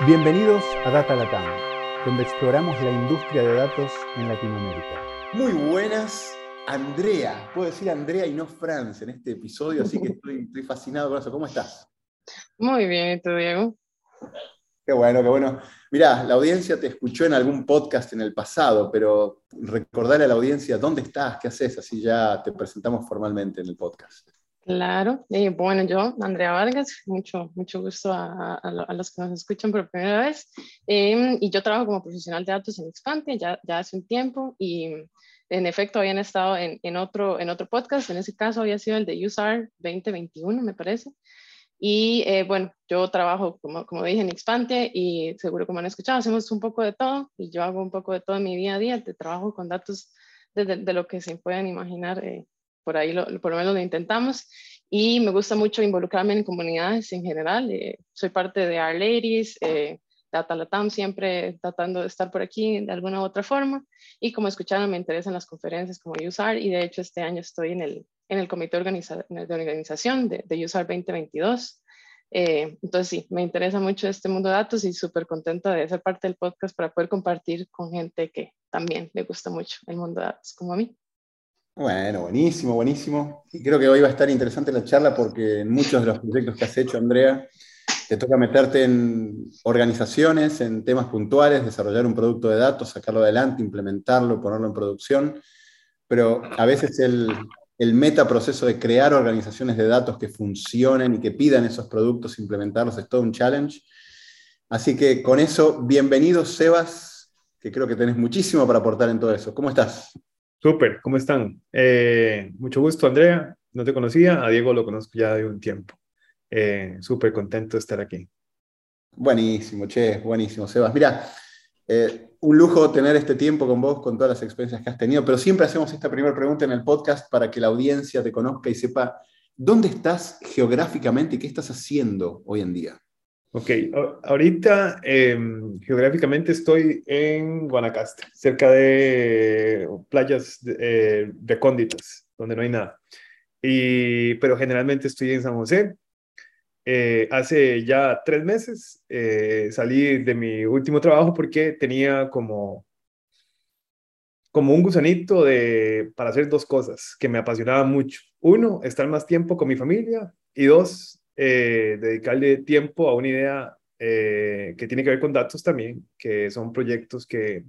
Bienvenidos a Data Latam, donde exploramos la industria de datos en Latinoamérica. Muy buenas, Andrea. Puedo decir Andrea y no Franz en este episodio, así que estoy, fascinado con eso. ¿Cómo estás? Muy bien, ¿y tú, Diego? Qué bueno, qué bueno. Mirá, la audiencia te escuchó en algún podcast en el pasado, pero recordarle a la audiencia dónde estás, qué haces, así ya te presentamos formalmente en el podcast. Claro, y bueno, yo, Andrea Vargas, mucho, mucho gusto a, los que nos escuchan por primera vez. Em, y yo trabajo como profesional de datos en Expante ya, ya hace un tiempo y en efecto habían estado en, en, otro, en otro podcast, en ese caso había sido el de USAR 2021, me parece. Y eh, bueno, yo trabajo, como, como dije, en Expante y seguro como han escuchado, hacemos un poco de todo y yo hago un poco de todo en mi día a día, trabajo con datos de, de, lo que se puedan imaginar eh, por ahí lo, por lo menos lo intentamos. Y me gusta mucho involucrarme en comunidades en general. Eh, soy parte de Our Ladies, eh, Data Latam, siempre tratando de estar por aquí de alguna u otra forma. Y como escucharon, me interesan las conferencias como USAR y de hecho este año estoy en el, en el comité de organización de, de USAR 2022. Eh, entonces sí, me interesa mucho este mundo de datos y súper contenta de ser parte del podcast para poder compartir con gente que también le gusta mucho el mundo de datos como a mí. Bueno, buenísimo, buenísimo. Y creo que hoy va a estar interesante la charla porque en muchos de los proyectos que has hecho, Andrea, te toca meterte en organizaciones, en temas puntuales, desarrollar un producto de datos, sacarlo adelante, implementarlo, ponerlo en producción. Pero a veces el, el metaproceso de crear organizaciones de datos que funcionen y que pidan esos productos, implementarlos, es todo un challenge. Así que con eso, bienvenido, Sebas, que creo que tenés muchísimo para aportar en todo eso. ¿Cómo estás? Súper, ¿cómo están? Eh, mucho gusto, Andrea. No te conocía, a Diego lo conozco ya de un tiempo. Eh, Súper contento de estar aquí. Buenísimo, che, buenísimo, Sebas. Mira, eh, un lujo tener este tiempo con vos, con todas las experiencias que has tenido, pero siempre hacemos esta primera pregunta en el podcast para que la audiencia te conozca y sepa dónde estás geográficamente y qué estás haciendo hoy en día. Ok, ahorita em, geográficamente estoy en Guanacaste, cerca de playas eh, recónditas, donde no hay nada. Y, pero generalmente estoy en San José. Eh, hace ya tres meses eh, salí de mi último trabajo porque tenía como, como un gusanito de, para hacer dos cosas que me apasionaban mucho. Uno, estar más tiempo con mi familia y dos, eh, dedicarle tiempo a una idea eh, que tiene que ver con datos también, que son proyectos que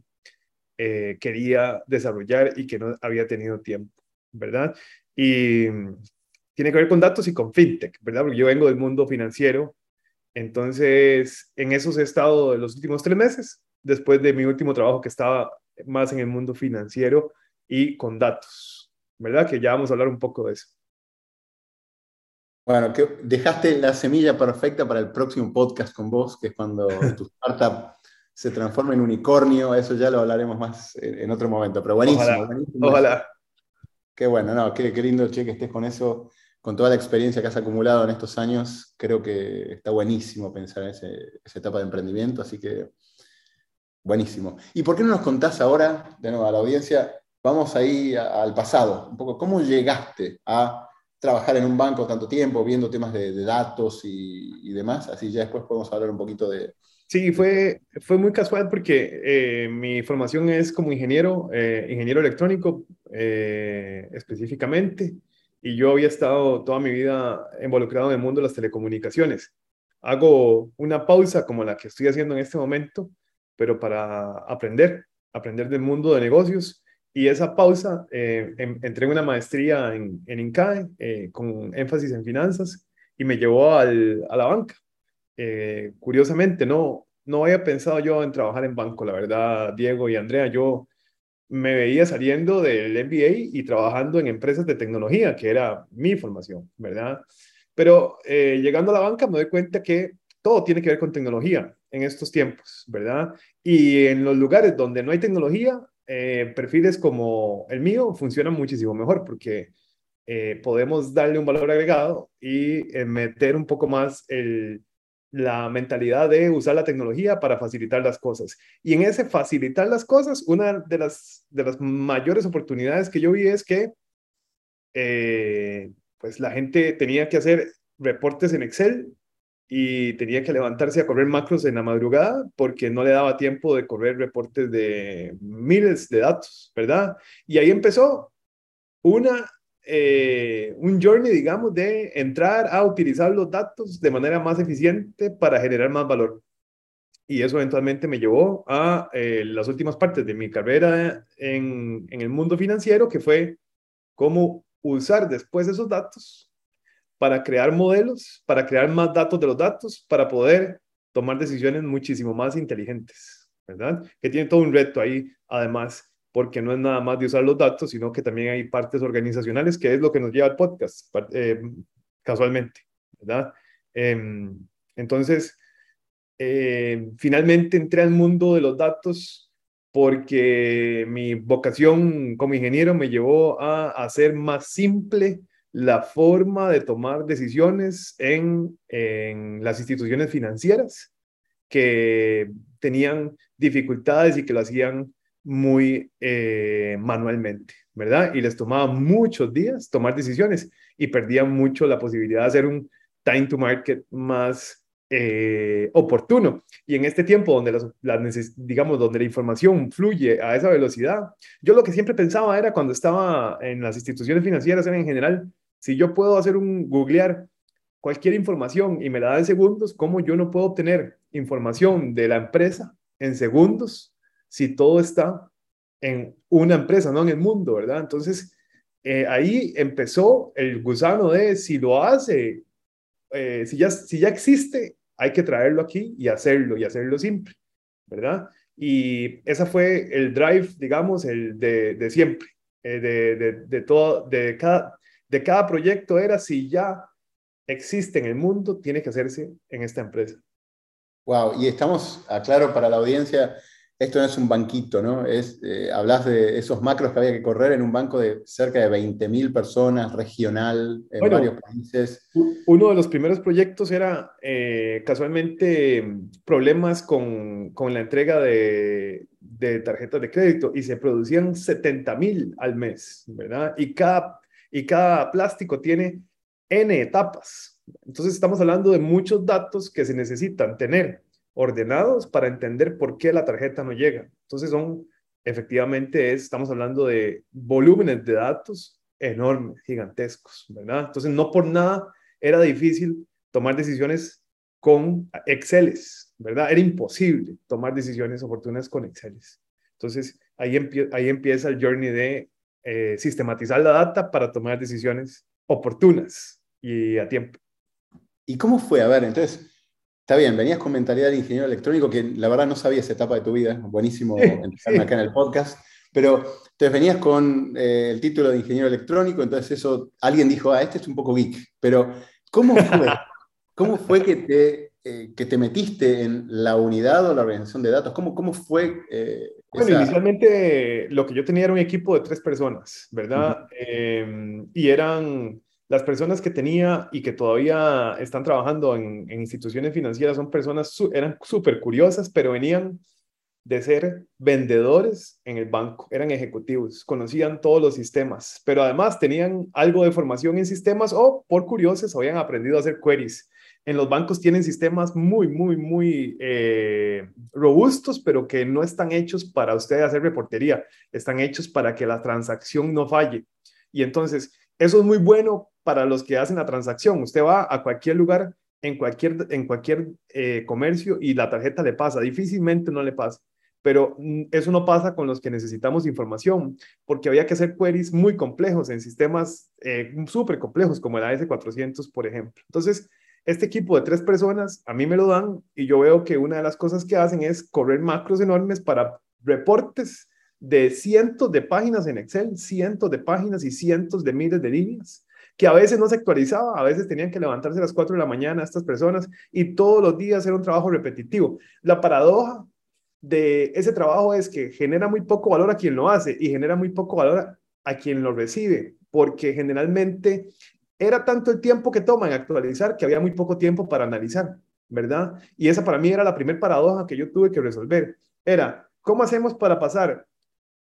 eh, quería desarrollar y que no había tenido tiempo, ¿verdad? Y mm, tiene que ver con datos y con fintech, ¿verdad? Porque yo vengo del mundo financiero, entonces en esos he estado los últimos tres meses, después de mi último trabajo que estaba más en el mundo financiero y con datos, ¿verdad? Que ya vamos a hablar un poco de eso. Bueno, que dejaste la semilla perfecta para el próximo podcast con vos, que es cuando tu startup se transforma en unicornio. Eso ya lo hablaremos más en, otro momento, pero buenísimo. Ojalá. Qué bueno, no, qué, lindo, che, que estés con eso, con toda la experiencia que has acumulado en estos años. Creo que está buenísimo pensar en esa etapa de emprendimiento, así que buenísimo. ¿Y por qué no nos contás ahora, de nuevo, a la audiencia, vamos ahí al pasado, un poco, ¿cómo llegaste a trabajar en un banco tanto tiempo, viendo temas de, datos y, demás, así ya después podemos hablar un poquito de... Sí, fue, fue muy casual porque eh, mi formación es como ingeniero, eh, ingeniero electrónico eh, específicamente, y yo había estado toda mi vida involucrado en el mundo de las telecomunicaciones. Hago una pausa como la que estoy haciendo en este momento, pero para aprender, aprender del mundo de negocios y esa pausa, eh, entré en una maestría en, en INCAE eh, con énfasis en finanzas y me llevó al, a la banca. Eh, curiosamente, no, no había pensado yo en trabajar en banco, la verdad, Diego y Andrea. Yo me veía saliendo del MBA y trabajando en empresas de tecnología, que era mi formación, ¿verdad? Pero eh, llegando a la banca me doy cuenta que todo tiene que ver con tecnología en estos tiempos, ¿verdad? Y en los lugares donde no hay tecnología, eh, perfiles como el mío funcionan muchísimo mejor porque eh, podemos darle un valor agregado y eh, meter un poco más el, la mentalidad de usar la tecnología para facilitar las cosas. Y en ese facilitar las cosas, una de las, de las mayores oportunidades que yo vi es que pues la gente tenía que hacer reportes en Excel y tenía que levantarse a correr macros en la madrugada porque no le daba tiempo de correr reportes de miles de datos, ¿verdad? Y ahí empezó una, eh, un journey, digamos, de entrar a utilizar los datos de manera más eficiente para generar más valor. Y eso eventualmente me llevó a eh, las últimas partes de mi carrera en, en el mundo financiero, que fue cómo usar después esos datos para crear modelos, para crear más datos de los datos, para poder tomar decisiones muchísimo más inteligentes, ¿verdad? Que tiene todo un reto ahí, además, porque no es nada más de usar los datos, sino que también hay partes organizacionales, que es lo que nos lleva al podcast, eh, casualmente, ¿verdad? Em, entonces, eh, finalmente entré al mundo de los datos porque mi vocación como ingeniero me llevó a hacer más simple la forma de tomar decisiones en, las instituciones financieras que tenían dificultades y que lo hacían muy eh, manualmente, ¿verdad? Y les tomaba muchos días tomar decisiones y perdían mucho la posibilidad de hacer un time to market más eh, oportuno. Y en este tiempo donde, digamos, donde la información fluye a esa velocidad, yo lo que siempre pensaba era cuando estaba en las instituciones financieras, era en general, si yo puedo hacer un googlear cualquier información y me la da en segundos, ¿cómo yo no puedo obtener información de la empresa en segundos si todo está en una empresa, no en el mundo, ¿verdad? Entonces, eh, ahí empezó el gusano de si lo hace, eh, si, ya, si ya existe, hay que traerlo aquí y hacerlo y hacerlo siempre, ¿verdad? Y esa fue el drive, digamos, el de, de siempre, eh, de, de, todo, de cada, de cada proyecto era si ya existe en el mundo, tiene que hacerse en esta empresa. Wow, y estamos, aclaro para la audiencia, esto no es un banquito, ¿no? Es, eh, hablas de esos macros que había que correr en un banco de cerca de 20.000 personas, regional, en varios países. Uno de los primeros proyectos era eh, casualmente problemas con, con la entrega de, de, tarjetas de crédito y se producían 70.000 al mes, ¿verdad? Y cada y cada plástico tiene N etapas. Entonces estamos hablando de muchos datos que se necesitan tener ordenados para entender por qué la tarjeta no llega. Entonces son, efectivamente, estamos hablando de volúmenes de datos enormes, gigantescos, ¿verdad? Entonces no por nada era difícil tomar decisiones con Exceles, ¿verdad? Era imposible tomar decisiones oportunas con Exceles. Entonces ahí, ahí empieza el journey de eh, sistematizar la data para tomar decisiones oportunas y a tiempo. ¿Y cómo fue? A ver, entonces, está bien, venías con mentalidad de ingeniero electrónico, que la verdad no sabía esa etapa de tu vida, buenísimo empezar acá en el podcast, pero entonces venías con eh, el título de ingeniero electrónico, entonces eso, alguien dijo, ah, este es un poco geek, pero ¿cómo fue? ¿Cómo fue que te, eh, que te metiste en la unidad o la organización de datos? ¿Cómo, cómo fue bueno, inicialmente lo que yo tenía era un equipo de tres personas, ¿verdad? Em, y eran las personas que tenía y que todavía están trabajando en, instituciones financieras, son personas, eran súper curiosas, pero venían de ser vendedores en el banco, eran ejecutivos, conocían todos los sistemas, pero además tenían algo de formación en sistemas o por curiosos habían aprendido a hacer queries en los bancos tienen sistemas muy, muy, muy eh, robustos, pero que no están hechos para usted hacer reportería, están hechos para que la transacción no falle. Y entonces, eso es muy bueno para los que hacen la transacción. Usted va a cualquier lugar, en cualquier, en cualquier eh, comercio y la tarjeta le pasa, difícilmente no le pasa. Pero mm, eso no pasa con los que necesitamos información, porque había que hacer queries muy complejos en sistemas eh, súper complejos, como el AS400, por ejemplo. Entonces, este equipo de tres personas, a mí me lo dan y yo veo que una de las cosas que hacen es correr macros enormes para reportes de cientos de páginas en Excel, cientos de páginas y cientos de miles de líneas, que a veces no se actualizaba, a veces tenían que levantarse a las 4 de la mañana estas personas y todos los días era un trabajo repetitivo. La paradoja de ese trabajo es que genera muy poco valor a quien lo hace y genera muy poco valor a quien lo recibe, porque generalmente era tanto el tiempo que toma en actualizar que había muy poco tiempo para analizar, ¿verdad? Y esa para mí era la primera paradoja que yo tuve que resolver. Era, ¿cómo hacemos para pasar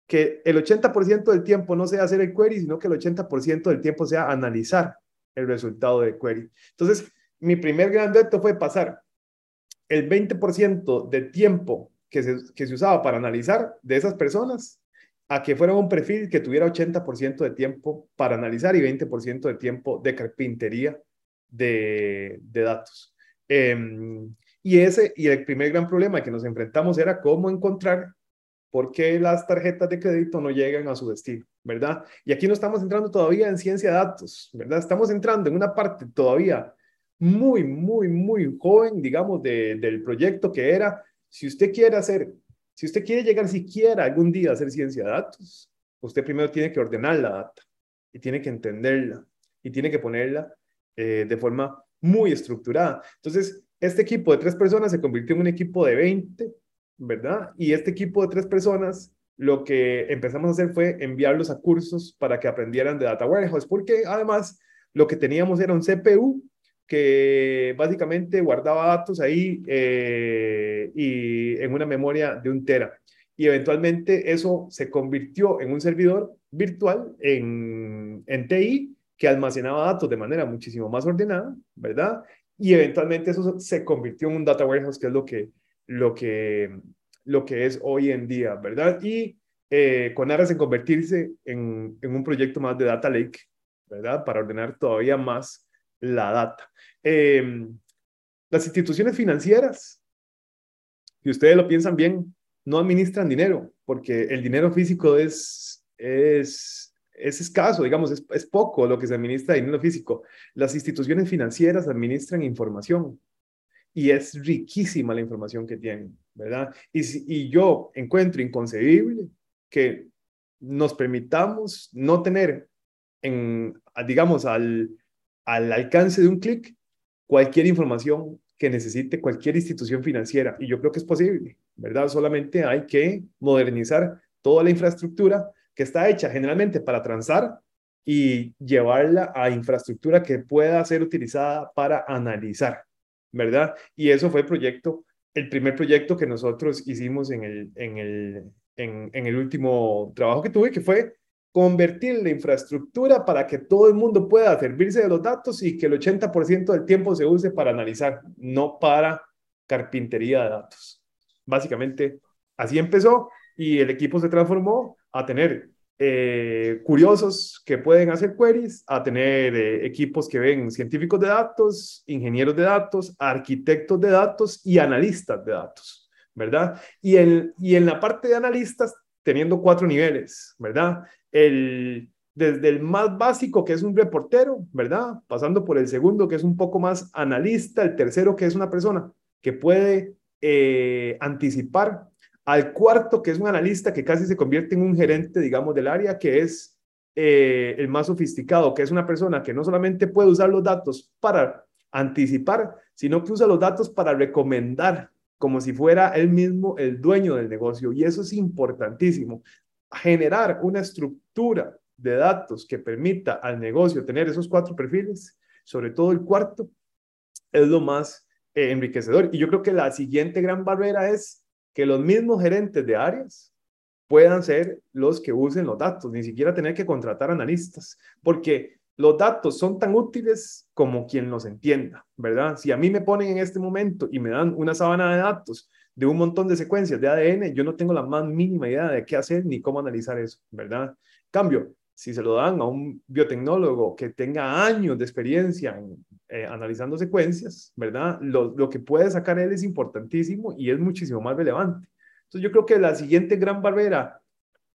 que el 80% del tiempo no sea hacer el query, sino que el 80% del tiempo sea analizar el resultado del query? Entonces, mi primer gran reto fue pasar el 20% de tiempo que se, que se usaba para analizar de esas personas a que fuera un perfil que tuviera 80% de tiempo para analizar y 20% de tiempo de carpintería de, de datos. Em, y ese, y el primer gran problema que nos enfrentamos era cómo encontrar por qué las tarjetas de crédito no llegan a su destino, ¿verdad? Y aquí no estamos entrando todavía en ciencia de datos, ¿verdad? Estamos entrando en una parte todavía muy, muy, muy joven, digamos, de, del proyecto que era, si usted quiere hacer, si usted quiere llegar siquiera algún día a hacer ciencia de datos, usted primero tiene que ordenar la data y tiene que entenderla y tiene que ponerla eh, de forma muy estructurada. Entonces, este equipo de tres personas se convirtió en un equipo de 20, ¿verdad? Y este equipo de tres personas, lo que empezamos a hacer fue enviarlos a cursos para que aprendieran de Data Warehouse, porque además lo que teníamos era un CPU que básicamente guardaba datos ahí eh, y en una memoria de un tera. Y eventualmente eso se convirtió en un servidor virtual en, en TI que almacenaba datos de manera muchísimo más ordenada, ¿verdad? Y eventualmente eso se convirtió en un data warehouse, que es lo que, lo que, lo que es hoy en día, ¿verdad? Y eh, con aras en convertirse en, en, un proyecto más de data lake, ¿verdad? Para ordenar todavía más la data. Eh, las instituciones financieras, si ustedes lo piensan bien, no administran dinero, porque el dinero físico es, es es escaso, digamos, es, es, poco lo que se administra de dinero físico. Las instituciones financieras administran información y es riquísima la información que tienen, ¿verdad? Y, y yo encuentro inconcebible que nos permitamos no tener, en, digamos, al, al alcance de un clic cualquier información que necesite cualquier institución financiera. Y yo creo que es posible, ¿verdad? Solamente hay que modernizar toda la infraestructura que está hecha generalmente para transar y llevarla a infraestructura que pueda ser utilizada para analizar, ¿verdad? Y eso fue el proyecto, el primer proyecto que nosotros hicimos en el, en el, en, el último trabajo que tuve, que fue convertir la infraestructura para que todo el mundo pueda servirse de los datos y que el 80% del tiempo se use para analizar, no para carpintería de datos. Básicamente, así empezó y el equipo se transformó a tener eh, curiosos que pueden hacer queries, a tener eh, equipos que ven científicos de datos, ingenieros de datos, arquitectos de datos y analistas de datos, ¿verdad? Y, el, y en la parte de analistas, teniendo cuatro niveles, ¿verdad? El, desde el más básico, que es un reportero, ¿verdad? Pasando por el segundo, que es un poco más analista, el tercero, que es una persona que puede eh, anticipar al cuarto, que es un analista que casi se convierte en un gerente, digamos, del área, que es eh, el más sofisticado, que es una persona que no solamente puede usar los datos para anticipar, sino que usa los datos para recomendar, como si fuera él mismo el dueño del negocio. Y eso es importantísimo. Generar una estructura de datos que permita al negocio tener esos cuatro perfiles, sobre todo el cuarto, es lo más eh, enriquecedor. Y yo creo que la siguiente gran barrera es que los mismos gerentes de áreas puedan ser los que usen los datos, ni siquiera tener que contratar analistas, porque los datos son tan útiles como quien los entienda, ¿verdad? Si a mí me ponen en este momento y me dan una sábana de datos de un montón de secuencias de ADN, yo no tengo la más mínima idea de qué hacer ni cómo analizar eso, ¿verdad? Cambio, si se lo dan a un biotecnólogo que tenga años de experiencia en eh, analizando secuencias, ¿verdad? Lo, lo, que puede sacar él es importantísimo y es muchísimo más relevante. Entonces yo creo que la siguiente gran barrera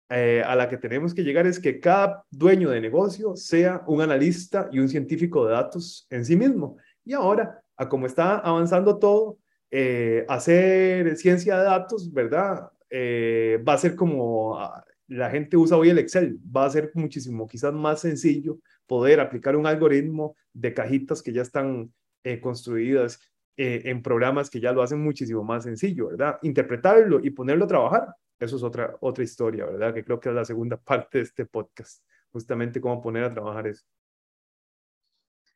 eh, a la que tenemos que llegar es que cada dueño de negocio sea un analista y un científico de datos en sí mismo. Y ahora, a como está avanzando todo, eh, hacer ciencia de datos, ¿verdad? va a ser como la gente usa hoy el Excel, va a ser muchísimo, quizás más sencillo poder aplicar un algoritmo de cajitas que ya están eh, construidas eh, en programas que ya lo hacen muchísimo más sencillo, ¿verdad? Interpretarlo y ponerlo a trabajar, eso es otra, otra historia, ¿verdad? Que creo que es la segunda parte de este podcast, justamente cómo poner a trabajar eso.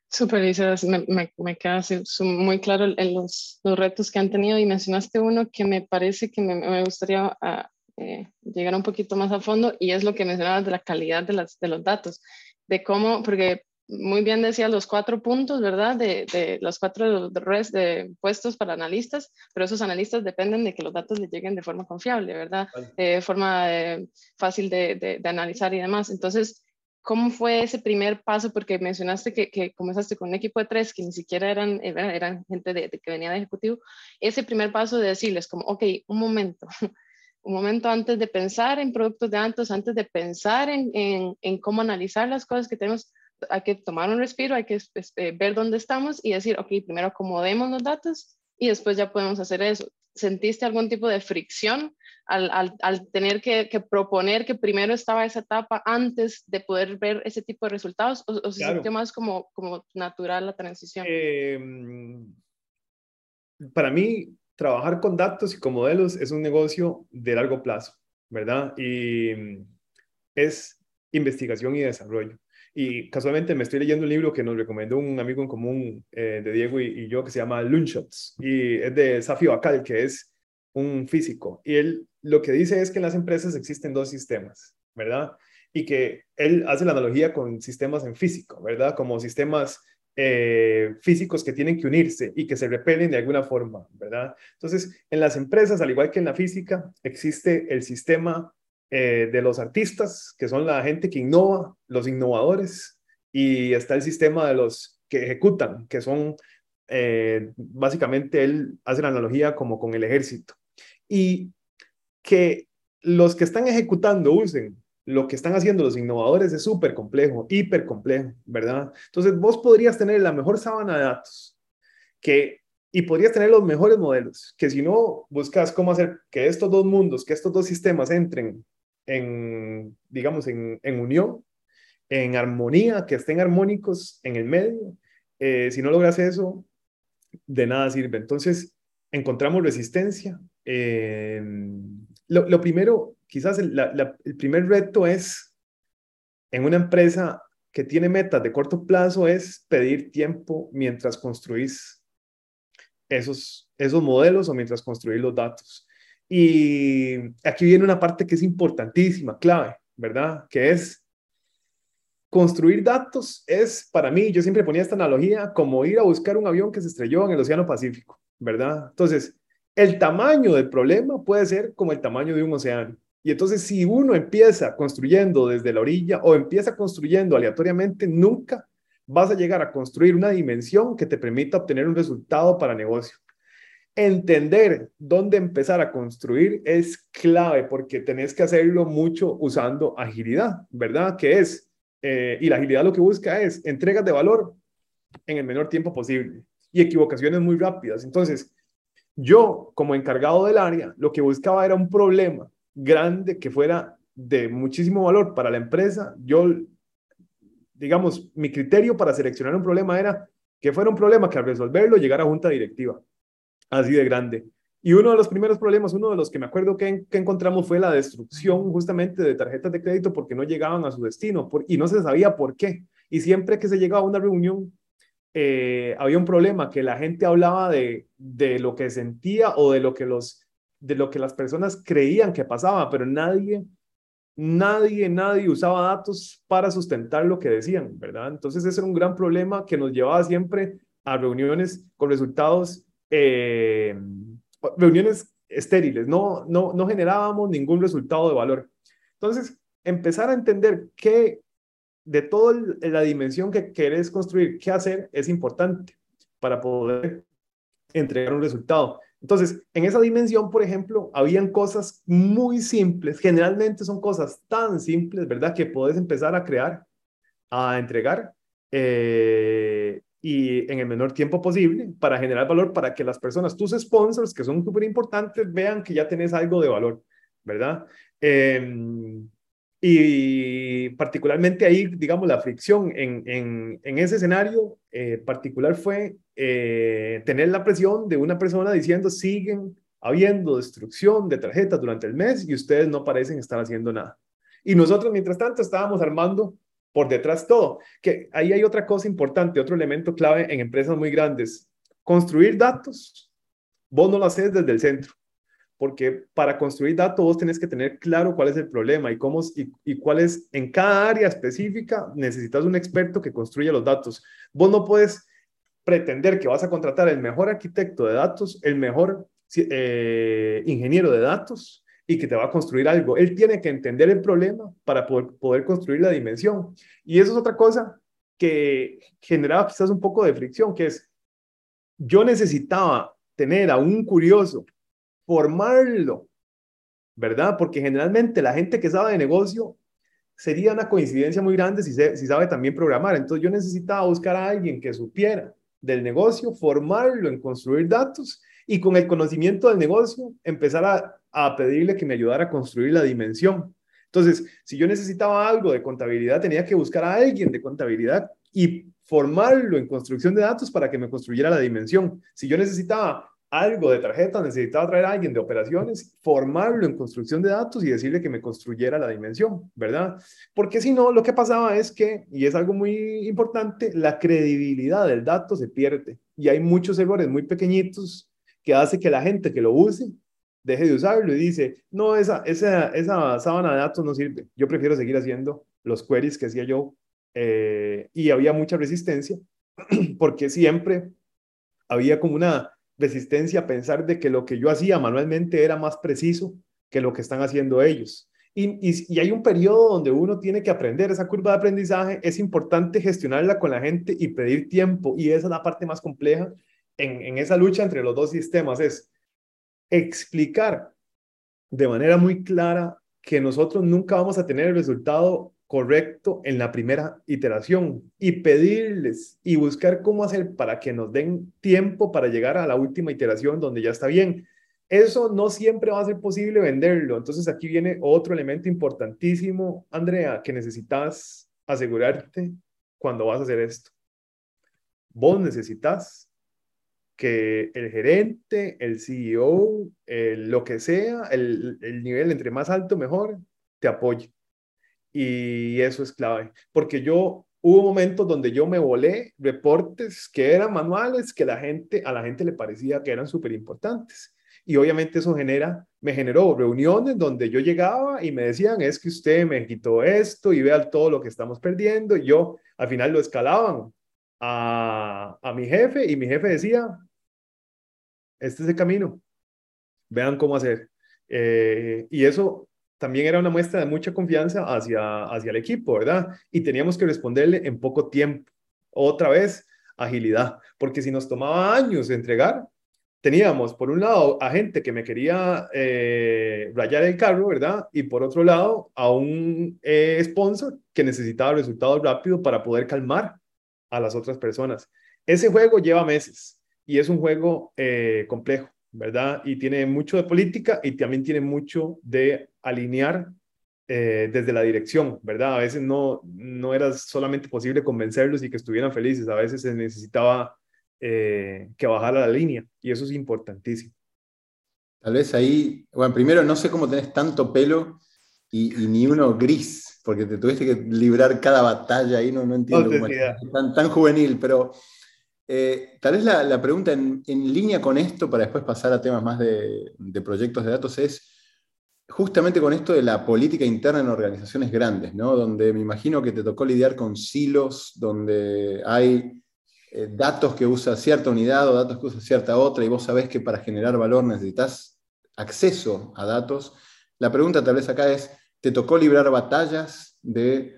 Súper, me, me, me, queda muy claro en los, los, retos que han tenido y mencionaste uno que me parece que me, me gustaría uh, eh, llegar un poquito más a fondo y es lo que mencionabas de la calidad de, las, de los datos, de cómo, porque muy bien decía los cuatro puntos, ¿verdad? De, de los cuatro de puestos para analistas, pero esos analistas dependen de que los datos les lleguen de forma confiable, ¿verdad? De forma eh, fácil de, de, analizar y demás. Entonces, ¿cómo fue ese primer paso? Porque mencionaste que, comenzaste con un equipo de tres que ni siquiera eran, gente de, que venía de ejecutivo. Ese primer paso de decirles como, ok, un momento. un momento antes de pensar en productos de datos, antes de pensar en, cómo analizar las cosas que tenemos, hay que tomar un respiro, hay que este, ver dónde estamos y decir, ok, primero acomodemos los datos y después ya podemos hacer eso. ¿Sentiste algún tipo de fricción al, al, al tener que, que, proponer que primero estaba esa etapa antes de poder ver ese tipo de resultados? ¿O, o se sintió más como, como natural la transición? Eh, para mí, trabajar con datos y con modelos es un negocio de largo plazo, ¿verdad? Y es investigación y desarrollo. Y casualmente me estoy leyendo un libro que nos recomendó un amigo en común eh, de Diego y, yo que se llama Loonshots y es de Safi Bacal, que es un físico. Y él lo que dice es que en las empresas existen dos sistemas, ¿verdad? Y que él hace la analogía con sistemas en físico, ¿verdad? Como sistemas eh, físicos que tienen que unirse y que se repelen de alguna forma, ¿verdad? Entonces, en las empresas, al igual que en la física, existe el sistema eh, de los artistas, que son la gente que innova, los innovadores, y está el sistema de los que ejecutan, que son eh, básicamente, él hace la analogía como con el ejército. Y que los que están ejecutando usen lo que están haciendo los innovadores es súper complejo, hiper complejo, ¿verdad? Entonces vos podrías tener la mejor sábana de datos que, y podrías tener los mejores modelos, que si no buscas cómo hacer que estos dos mundos, que estos dos sistemas entren en, digamos, en, en unión, en armonía, que estén armónicos en el medio. Eh, si no logras eso, de nada sirve. Entonces, encontramos resistencia. Eh, lo, lo, primero, quizás el, el primer reto es en una empresa que tiene metas de corto plazo es pedir tiempo mientras construís esos, esos modelos o mientras construís los datos. Y aquí viene una parte que es importantísima, clave, ¿verdad? Que es construir datos es para mí, yo siempre ponía esta analogía, como ir a buscar un avión que se estrelló en el Océano Pacífico, ¿verdad? Entonces, el tamaño del problema puede ser como el tamaño de un océano. Y entonces, si uno empieza construyendo desde la orilla o empieza construyendo aleatoriamente, nunca vas a llegar a construir una dimensión que te permita obtener un resultado para negocio entender dónde empezar a construir es clave porque tenés que hacerlo mucho usando agilidad, ¿verdad? Que es, eh, y la agilidad lo que busca es entregas de valor en el menor tiempo posible y equivocaciones muy rápidas. Entonces, yo como encargado del área, lo que buscaba era un problema grande que fuera de muchísimo valor para la empresa. Yo, digamos, mi criterio para seleccionar un problema era que fuera un problema que al resolverlo llegara a junta directiva así de grande. Y uno de los primeros problemas, uno de los que me acuerdo que, encontramos fue la destrucción justamente de tarjetas de crédito porque no llegaban a su destino y no se sabía por qué. Y siempre que se llegaba a una reunión, eh, había un problema, que la gente hablaba de, de lo que sentía o de lo que, los, de lo que las personas creían que pasaba, pero nadie, nadie, nadie usaba datos para sustentar lo que decían, ¿verdad? Entonces ese era un gran problema que nos llevaba siempre a reuniones con resultados eh, reuniones estériles, no, no, no generábamos ningún resultado de valor. Entonces, empezar a entender que de toda la dimensión que querés construir, qué hacer, es importante para poder entregar un resultado. Entonces, en esa dimensión, por ejemplo, habían cosas muy simples, generalmente son cosas tan simples, ¿verdad? Que puedes empezar a crear, a entregar, eh, y en el menor tiempo posible para generar valor para que las personas, tus sponsors, que son súper importantes, vean que ya tenés algo de valor, ¿verdad? Em, y particularmente ahí, digamos, la fricción en, en, en ese escenario eh, particular fue eh, tener la presión de una persona diciendo, siguen habiendo destrucción de tarjetas durante el mes y ustedes no parecen estar haciendo nada. Y nosotros, mientras tanto, estábamos armando por detrás todo. Que ahí hay otra cosa importante, otro elemento clave en empresas muy grandes. Construir datos, vos no lo haces desde el centro. Porque para construir datos vos tenés que tener claro cuál es el problema y cómo y, y cuál es en cada área específica necesitas un experto que construya los datos. Vos no puedes pretender que vas a contratar el mejor arquitecto de datos, el mejor eh, ingeniero de datos y que te va a construir algo. Él tiene que entender el problema para poder, poder construir la dimensión. Y eso es otra cosa que generaba quizás un poco de fricción, que es, yo necesitaba tener a un curioso, formarlo, ¿verdad? Porque generalmente la gente que sabe de negocio sería una coincidencia muy grande si, sabe también programar. Entonces yo necesitaba buscar a alguien que supiera del negocio, formarlo en construir datos y con el conocimiento del negocio empezar a pedirle que me ayudara a construir la dimensión. Entonces, si yo necesitaba algo de contabilidad, tenía que buscar a alguien de contabilidad y formarlo en construcción de datos para que me construyera la dimensión. Si yo necesitaba algo de tarjeta, necesitaba traer a alguien de operaciones, formarlo en construcción de datos y decirle que me construyera la dimensión, ¿verdad? Porque si no, lo que pasaba es que, y es algo muy importante, la credibilidad del dato se pierde y hay muchos errores muy pequeñitos que hace que la gente que lo use deje de usarlo y dice, no, esa, esa, esa sábana de datos no sirve, yo prefiero seguir haciendo los queries que hacía yo eh, y había mucha resistencia porque siempre había como una resistencia a pensar de que lo que yo hacía manualmente era más preciso que lo que están haciendo ellos. Y, y, hay un periodo donde uno tiene que aprender esa curva de aprendizaje, es importante gestionarla con la gente y pedir tiempo, y esa es la parte más compleja en, en esa lucha entre los dos sistemas, es explicar de manera muy clara que nosotros nunca vamos a tener el resultado correcto en la primera iteración y pedirles y buscar cómo hacer para que nos den tiempo para llegar a la última iteración donde ya está bien. Eso no siempre va a ser posible venderlo. Entonces aquí viene otro elemento importantísimo, Andrea, que necesitas asegurarte cuando vas a hacer esto. Vos necesitas que el gerente, el CEO, lo que sea, el, el nivel entre más alto, mejor, te apoye y eso es clave, porque yo hubo momentos donde yo me volé reportes que eran manuales que la gente, a la gente le parecía que eran súper importantes. Y obviamente eso genera, me generó reuniones donde yo llegaba y me decían, es que usted me quitó esto y vea todo lo que estamos perdiendo. Y yo al final lo escalaban a, a mi jefe y mi jefe decía, este es el camino, vean cómo hacer. Eh, y eso también era una muestra de mucha confianza hacia, hacia el equipo, ¿verdad? Y teníamos que responderle en poco tiempo. Otra vez, agilidad, porque si nos tomaba años entregar, teníamos por un lado a gente que me quería eh, rayar el carro, ¿verdad? Y por otro lado a un eh, sponsor que necesitaba resultados rápidos para poder calmar a las otras personas. Ese juego lleva meses y es un juego eh, complejo. ¿Verdad? Y tiene mucho de política y también tiene mucho de alinear eh, desde la dirección, ¿verdad? A veces no, no era solamente posible convencerlos y que estuvieran felices, a veces se necesitaba eh, que bajara la línea y eso es importantísimo. Tal vez ahí, bueno, primero no sé cómo tenés tanto pelo y, ni uno gris, porque te tuviste que librar cada batalla ahí, no, no entiendo cómo es tan, tan juvenil, pero eh, tal vez la, pregunta en, línea con esto, para después pasar a temas más de, proyectos de datos, es justamente con esto de la política interna en organizaciones grandes, ¿no? donde me imagino que te tocó lidiar con silos, donde hay eh, datos que usa cierta unidad o datos que usa cierta otra, y vos sabés que para generar valor necesitas acceso a datos. La pregunta tal vez acá es, ¿te tocó librar batallas de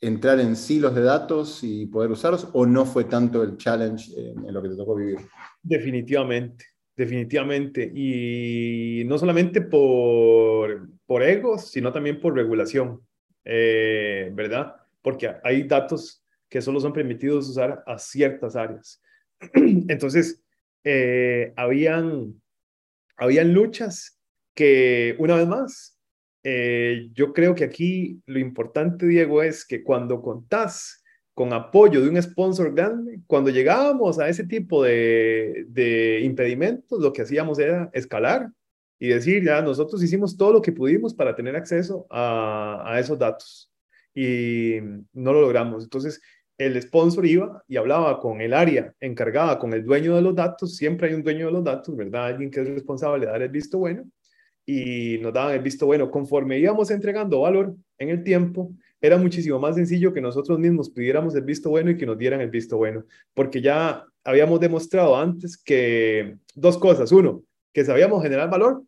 entrar en silos de datos y poder usarlos o no fue tanto el challenge en, lo que te tocó vivir? Definitivamente, definitivamente. Y no solamente por, por egos, sino también por regulación, eh, ¿verdad? Porque hay datos que solo son permitidos usar a ciertas áreas. Entonces, eh, habían, habían luchas que, una vez más, eh, yo creo que aquí lo importante, Diego, es que cuando contás con apoyo de un sponsor grande, cuando llegábamos a ese tipo de, de impedimentos, lo que hacíamos era escalar y decir, ya, nosotros hicimos todo lo que pudimos para tener acceso a, a esos datos y no lo logramos. Entonces, el sponsor iba y hablaba con el área encargada, con el dueño de los datos, siempre hay un dueño de los datos, ¿verdad? Alguien que es responsable de dar el visto bueno, y nos daban el visto bueno. Conforme íbamos entregando valor en el tiempo, era muchísimo más sencillo que nosotros mismos pidiéramos el visto bueno y que nos dieran el visto bueno, porque ya habíamos demostrado antes que dos cosas. Uno, que sabíamos generar valor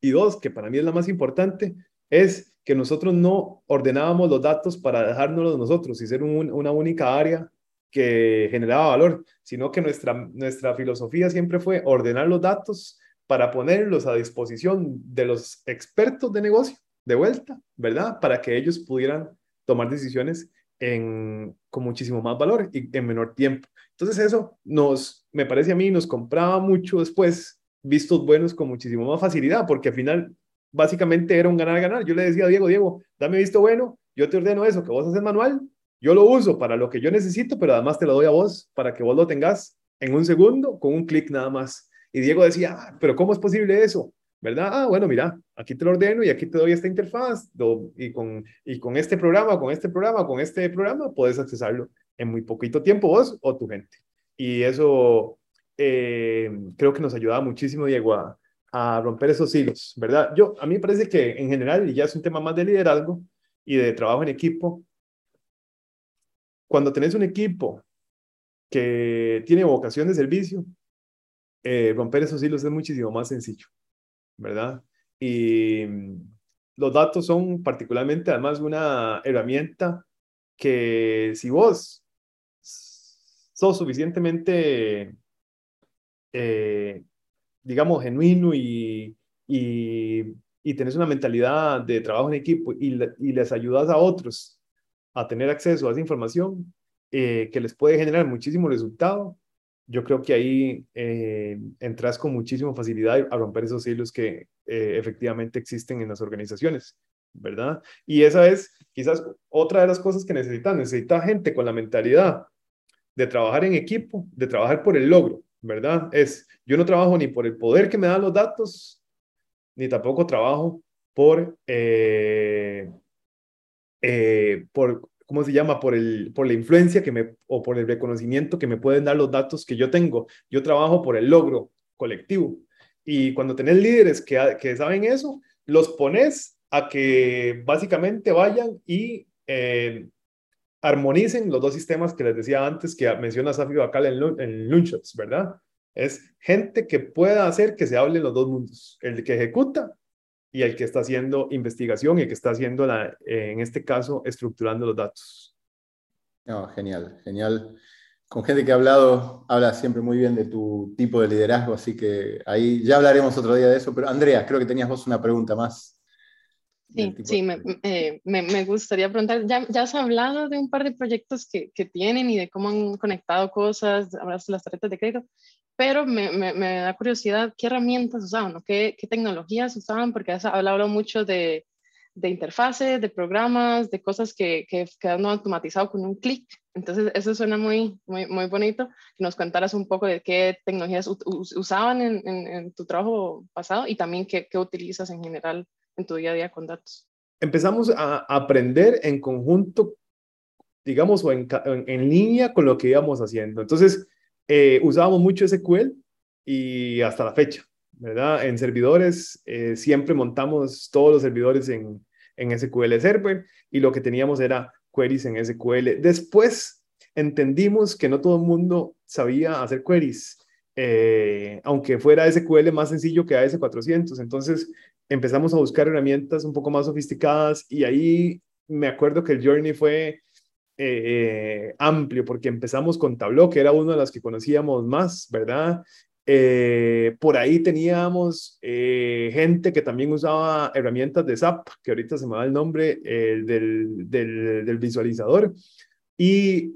y dos, que para mí es la más importante, es que nosotros no ordenábamos los datos para dejárnoslos nosotros y ser una única área que generaba valor, sino que nuestra, nuestra filosofía siempre fue ordenar los datos para ponerlos a disposición de los expertos de negocio de vuelta, ¿verdad? Para que ellos pudieran tomar decisiones en, con muchísimo más valor y en menor tiempo. Entonces eso nos, me parece a mí, nos compraba mucho después vistos buenos con muchísimo más facilidad, porque al final básicamente era un ganar-ganar. Yo le decía a Diego, Diego, dame visto bueno, yo te ordeno eso, que vos haces manual, yo lo uso para lo que yo necesito, pero además te lo doy a vos para que vos lo tengas en un segundo con un clic nada más. Y Diego decía, ah, pero ¿cómo es posible eso? ¿Verdad? Ah, bueno, mira, aquí te lo ordeno y aquí te doy esta interfaz y con, y con este programa, con este programa, con este programa, puedes accesarlo en muy poquito tiempo vos o tu gente. Y eso eh, creo que nos ayudaba muchísimo, Diego, a, a romper esos hilos, ¿verdad? Yo, a mí me parece que en general, y ya es un tema más de liderazgo y de trabajo en equipo, cuando tenés un equipo que tiene vocación de servicio, eh, romper esos hilos es muchísimo más sencillo, ¿verdad? Y mm, los datos son particularmente además una herramienta que si vos sos suficientemente, eh, digamos, genuino y, y, y, tenés una mentalidad de trabajo en equipo y, les ayudas a otros a tener acceso a esa información eh, que les puede generar muchísimo resultado, yo creo que ahí eh, entras con muchísima facilidad a romper esos hilos que eh, efectivamente existen en las organizaciones, ¿verdad? Y esa es quizás otra de las cosas que necesitan. Necesita gente con la mentalidad de trabajar en equipo, de trabajar por el logro, ¿verdad? Es, yo no trabajo ni por el poder que me dan los datos, ni tampoco trabajo por, eh, por, ¿cómo se llama? Por, el, por la influencia que me, o por el reconocimiento que me pueden dar los datos que yo tengo. Yo trabajo por el logro colectivo. Y cuando tenés líderes que, que saben eso, los pones a que básicamente vayan y eh, armonicen los dos sistemas que les decía antes, que menciona Safi Bacal en, en Lunchbox, ¿verdad? Es gente que pueda hacer que se hablen los dos mundos, el que ejecuta y el que está haciendo investigación y el que está haciendo, la, eh, en este caso, estructurando los datos. genial, genial. Con gente que ha hablado, habla siempre muy bien de tu tipo de liderazgo, así que ahí ya hablaremos otro día de eso. Pero Andrea, creo que tenías vos una pregunta más. Sí, sí eh, me, me, gustaría preguntar, ya, ya has hablado de un par de proyectos que, que tienen y de cómo han conectado cosas, hablas de las tarjetas de crédito, pero me, me, da curiosidad qué herramientas usaban, ¿Qué, qué, tecnologías usaban, porque has hablado mucho de, de interfaces, de programas, de cosas que, que quedan automatizados con un clic. Entonces, eso suena muy, muy, muy bonito. Que nos contaras un poco de qué tecnologías usaban en, en, tu trabajo pasado y también qué, qué utilizas en general en tu día a día con datos. Empezamos a aprender en conjunto, digamos, o en, en línea con lo que íbamos haciendo. Entonces, eh, usábamos mucho SQL y hasta la fecha, ¿verdad? En servidores eh, siempre montamos todos los servidores en, en SQL Server y lo que teníamos era queries en SQL. Después entendimos que no todo el mundo sabía hacer queries, eh, aunque fuera SQL más sencillo que AS400. Entonces empezamos a buscar herramientas un poco más sofisticadas y ahí me acuerdo que el journey fue eh, amplio, porque empezamos con Tableau, que era uno de las que conocíamos más, ¿verdad? Eh, por ahí teníamos eh, gente que también usaba herramientas de SAP, que ahorita se me da el nombre del, del, visualizador. Y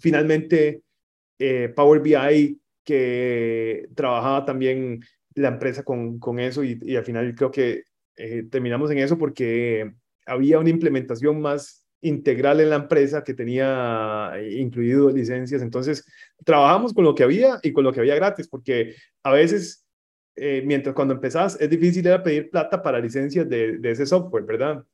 finalmente Power BI, que trabajaba también la empresa con, con eso y, al final creo que terminamos en eso porque había una implementación más integral en la empresa que tenía eh, incluido licencias. Entonces, trabajamos con lo que había y con lo que había gratis, porque a veces, eh, mientras cuando empezás, es difícil era pedir plata para licencias de, ese software, ¿verdad?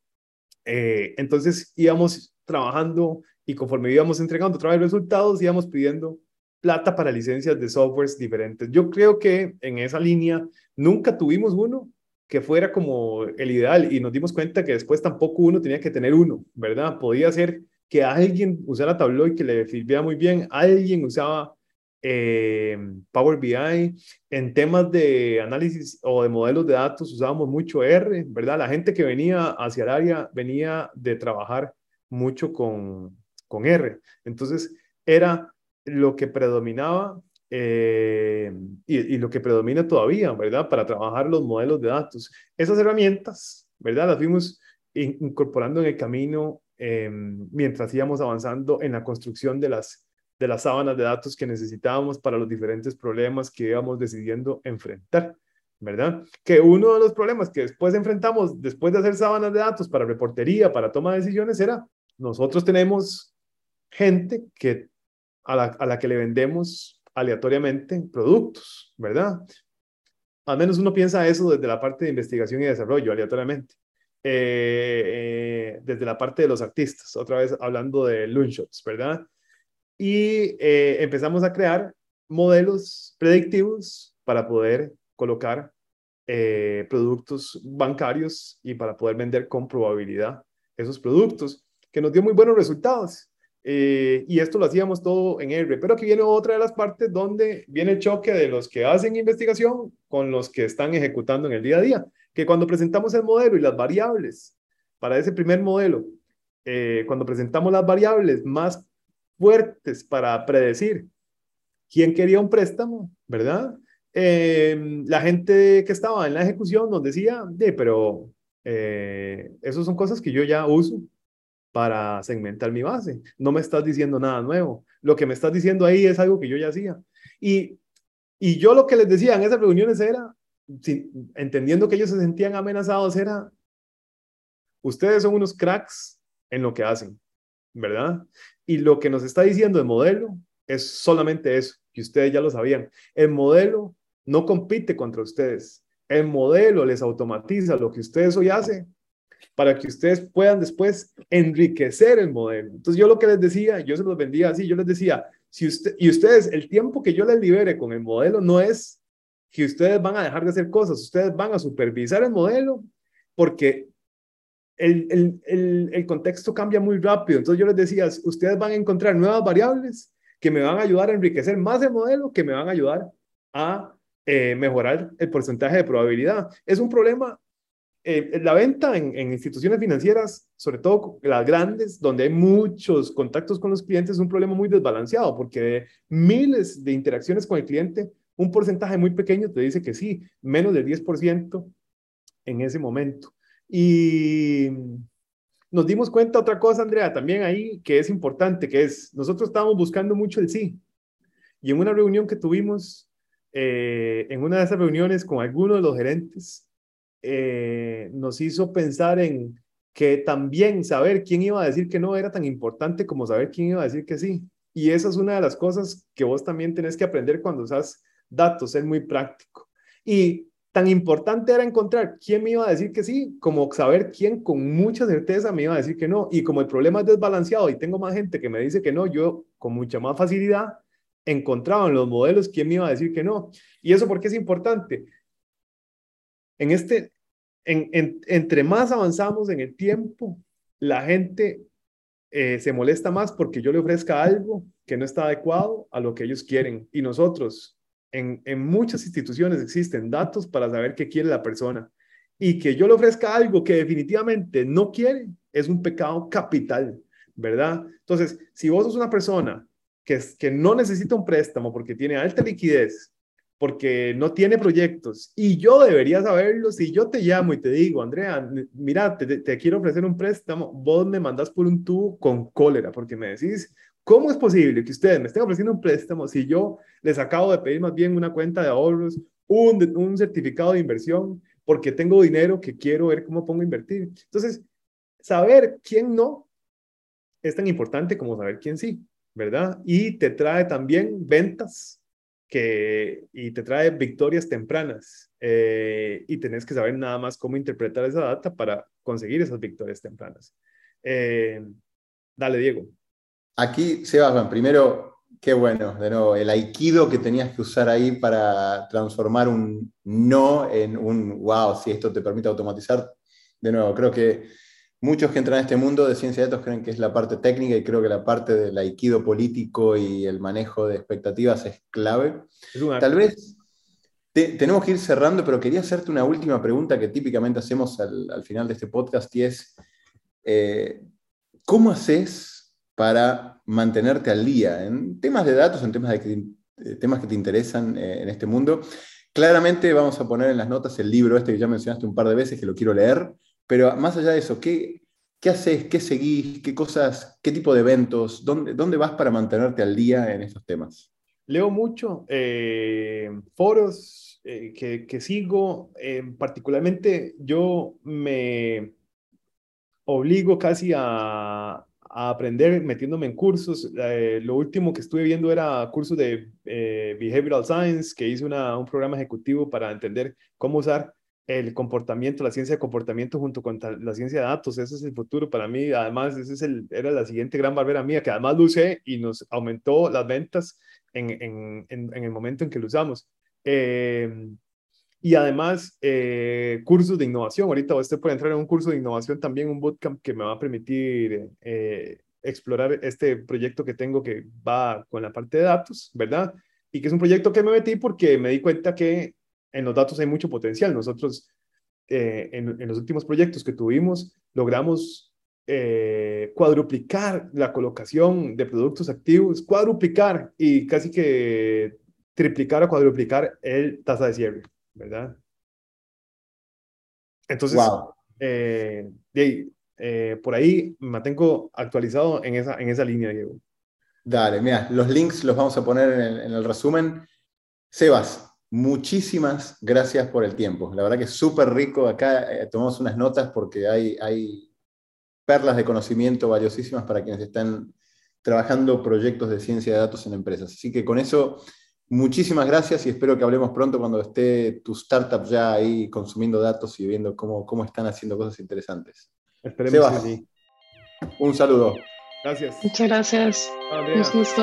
Eh, entonces, íbamos trabajando y conforme íbamos entregando otra vez resultados, íbamos pidiendo plata para licencias de softwares diferentes. Yo creo que en esa línea nunca tuvimos uno que fuera como el ideal y nos dimos cuenta que después tampoco uno tenía que tener uno, ¿verdad? Podía ser que alguien usara Tableau que le sirviera muy bien, alguien usaba eh, Power BI, en temas de análisis o de modelos de datos usábamos mucho R, ¿verdad? La gente que venía hacia el área venía de trabajar mucho con, con R. Entonces, era lo que predominaba eh, y, lo que predomina todavía, ¿verdad? Para trabajar los modelos de datos. Esas herramientas, ¿verdad? Las fuimos incorporando en el camino em, mientras íbamos avanzando en la construcción de las, de las sábanas de datos que necesitábamos para los diferentes problemas que íbamos decidiendo enfrentar. ¿verdad? Que uno de los problemas que después enfrentamos, después de hacer sábanas de datos para reportería, para toma de decisiones, era, nosotros tenemos gente que, a, la, a la que le vendemos aleatoriamente productos, ¿verdad? Al menos uno piensa eso desde la parte de investigación y desarrollo, aleatoriamente. Eh, eh, desde la parte de los artistas, otra vez hablando de Loonshots, ¿verdad? Y eh, empezamos a crear modelos predictivos para poder colocar productos bancarios y para poder vender con probabilidad esos productos, que nos dio muy buenos resultados. Eh, y esto lo hacíamos todo en R. Pero aquí viene otra de las partes donde viene el choque de los que hacen investigación con los que están ejecutando en el día a día. Que cuando presentamos el modelo y las variables para ese primer modelo, eh, cuando presentamos las variables más fuertes para predecir quién quería un préstamo, ¿verdad? Eh, la gente que estaba en la ejecución nos decía, de, pero eh, son cosas que yo ya uso para segmentar mi base. No me estás diciendo nada nuevo. Lo que me estás diciendo ahí es algo que yo ya hacía. Y, y yo lo que les decía en esas reuniones era, entendiendo que ellos se sentían amenazados, era, ustedes son unos cracks en lo que hacen, ¿verdad? Y lo que nos está diciendo el modelo es solamente eso, que ustedes ya lo sabían. El modelo no compite contra ustedes. El modelo les automatiza lo que ustedes hoy hacen para que ustedes puedan después enriquecer el modelo. Entonces yo lo que les decía, yo se los vendía así, yo les decía, si usted, y ustedes, el tiempo que yo les libere con el modelo no es que ustedes van a dejar de hacer cosas, ustedes van a supervisar el modelo porque el, el, el, el contexto cambia muy rápido. Entonces yo les decía, ustedes van a encontrar nuevas variables que me van a ayudar a enriquecer más el modelo, que me van a ayudar a eh, mejorar el porcentaje de probabilidad. Es un problema eh, la venta en, instituciones financieras, sobre todo las grandes, donde hay muchos contactos con los clientes, es un problema muy desbalanceado, porque de miles de interacciones con el cliente, un porcentaje muy pequeño te dice que sí, menos del 10% en ese momento. Y nos dimos cuenta otra cosa, Andrea, también ahí que es importante, que es, nosotros estábamos buscando mucho el sí. Y en una reunión que tuvimos, eh, en una de esas reuniones con algunos de los gerentes, eh, nos hizo pensar en que también saber quién iba a decir que no era tan importante como saber quién iba a decir que sí. Y esa es una de las cosas que vos también tenés que aprender cuando usas datos, es muy práctico. Y tan importante era encontrar quién me iba a decir que sí, como saber quién con mucha certeza me iba a decir que no. Y como el problema es desbalanceado y tengo más gente que me dice que no, yo con mucha más facilidad encontraba en los modelos quién me iba a decir que no. ¿Y eso por qué es importante? En este, en, entre más avanzamos en el tiempo, la gente eh, se molesta más porque yo le ofrezca algo que no está adecuado a lo que ellos quieren. Y nosotros, en, en muchas instituciones existen datos para saber qué quiere la persona. Y que yo le ofrezca algo que definitivamente no quiere es un pecado capital, ¿verdad? Entonces, si vos sos una persona que, que no necesita un préstamo porque tiene alta liquidez, porque no tiene proyectos y yo debería saberlo si yo te llamo y te digo, Andrea, mira, te, quiero ofrecer un préstamo, vos me mandas por un tubo con cólera porque me decís, ¿cómo es posible que ustedes me estén ofreciendo un préstamo si yo les acabo de pedir más bien una cuenta de ahorros, un, un certificado de inversión, porque tengo dinero que quiero ver cómo pongo a invertir? Entonces, saber quién no es tan importante como saber quién sí, ¿verdad? Y te trae también ventas y te trae victorias tempranas eh, y tenés que saber nada más cómo interpretar esa data para conseguir esas victorias tempranas. Eh, dale, Diego. Aquí, Sebastián, primero Qué bueno, de nuevo, el aikido que tenías que usar ahí para transformar un no en un wow, si esto te permite automatizar. De nuevo, creo que muchos que entran a este mundo de ciencia de datos creen que es la parte técnica y creo que la parte del aikido político y el manejo de expectativas es clave. Tal vez tenemos que ir cerrando, pero quería hacerte una última pregunta que típicamente hacemos al, final de este podcast y es, eh, ¿cómo haces para mantenerte al día en temas de datos, en temas, de, temas que te interesan eh, en este mundo. Claramente vamos a poner en las notas el libro este que ya mencionaste un par de veces, que lo quiero leer, pero más allá de eso, ¿qué, qué haces? ¿Qué seguís? ¿Qué cosas? ¿Qué tipo de eventos? ¿Dónde, vas para mantenerte al día en estos temas? Leo mucho, eh, foros eh, que, sigo, particularmente yo me obligo casi a, aprender metiéndome en cursos. Eh, lo último que estuve viendo era cursos de eh, Behavioral Science, que hice un programa ejecutivo para entender cómo usar el comportamiento, la ciencia de comportamiento junto con la ciencia de datos. Ese es el futuro para mí. Además, ese es el, era la siguiente gran barbera mía, que además lo usé y nos aumentó las ventas en, en, en, el momento en que lo usamos. Eh, y además eh, cursos de innovación. Ahorita estoy por entrar en un curso de innovación también, un bootcamp que me va a permitir eh, explorar este proyecto que tengo que va con la parte de datos, ¿verdad? Y que es un proyecto que me metí porque me di cuenta que en los datos hay mucho potencial. Nosotros eh, en, en, los últimos proyectos que tuvimos logramos cuadruplicar la colocación de productos activos, cuadruplicar y casi que triplicar o cuadruplicar el tasa de cierre. ¿verdad? Entonces, eh, eh, por ahí me mantengo actualizado en esa, en esa línea, Diego. Dale, mira, los links los vamos a poner en el, resumen. Sebas, muchísimas gracias por el tiempo. La verdad que es súper rico. Acá eh, tomamos unas notas porque hay, hay perlas de conocimiento valiosísimas para quienes están trabajando proyectos de ciencia de datos en empresas. Así que con eso Muchísimas gracias y espero que hablemos pronto cuando esté tu startup ya ahí consumiendo datos y viendo cómo, cómo están haciendo cosas interesantes. Esperemos que sí. Un saludo. Gracias. Muchas gracias. Un gusto.